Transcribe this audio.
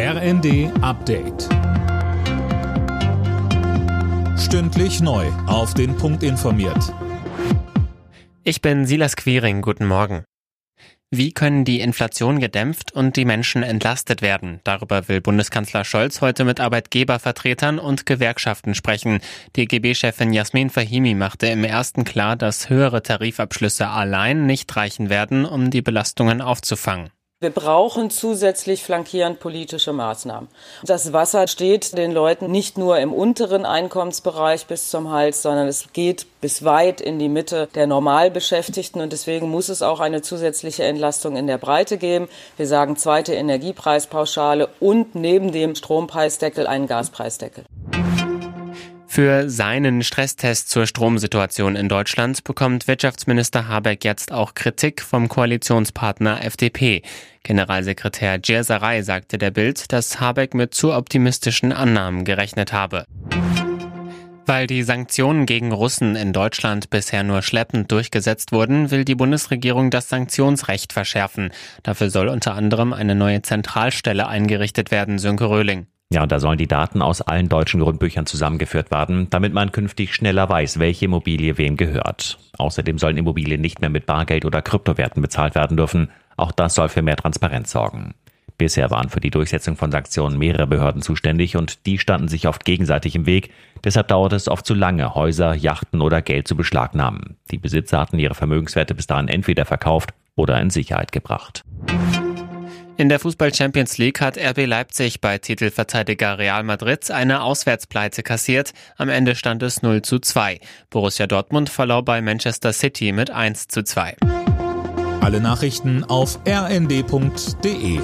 RND Update. Stündlich neu. Auf den Punkt informiert. Ich bin Silas Quiring. Guten Morgen. Wie können die Inflation gedämpft und die Menschen entlastet werden? Darüber will Bundeskanzler Scholz heute mit Arbeitgebervertretern und Gewerkschaften sprechen. DGB-Chefin Jasmin Fahimi machte im ersten klar, dass höhere Tarifabschlüsse allein nicht reichen werden, um die Belastungen aufzufangen. Wir brauchen zusätzlich flankierend politische Maßnahmen. Das Wasser steht den Leuten nicht nur im unteren Einkommensbereich bis zum Hals, sondern es geht bis weit in die Mitte der Normalbeschäftigten und deswegen muss es auch eine zusätzliche Entlastung in der Breite geben. Wir sagen zweite Energiepreispauschale und neben dem Strompreisdeckel einen Gaspreisdeckel. Für seinen Stresstest zur Stromsituation in Deutschland bekommt Wirtschaftsminister Habeck jetzt auch Kritik vom Koalitionspartner FDP. Generalsekretär Djerzarei sagte der Bild, dass Habeck mit zu optimistischen Annahmen gerechnet habe. Weil die Sanktionen gegen Russen in Deutschland bisher nur schleppend durchgesetzt wurden, will die Bundesregierung das Sanktionsrecht verschärfen. Dafür soll unter anderem eine neue Zentralstelle eingerichtet werden, Sönke Röhling. Ja, und da sollen die Daten aus allen deutschen Grundbüchern zusammengeführt werden, damit man künftig schneller weiß, welche Immobilie wem gehört. Außerdem sollen Immobilien nicht mehr mit Bargeld oder Kryptowerten bezahlt werden dürfen. Auch das soll für mehr Transparenz sorgen. Bisher waren für die Durchsetzung von Sanktionen mehrere Behörden zuständig und die standen sich oft gegenseitig im Weg. Deshalb dauerte es oft zu lange, Häuser, Yachten oder Geld zu beschlagnahmen. Die Besitzer hatten ihre Vermögenswerte bis dahin entweder verkauft oder in Sicherheit gebracht. In der Fußball Champions League hat RB Leipzig bei Titelverteidiger Real Madrid eine Auswärtspleite kassiert. Am Ende stand es 0 zu 2. Borussia Dortmund verlor bei Manchester City mit 1 zu 2. Alle Nachrichten auf rnd.de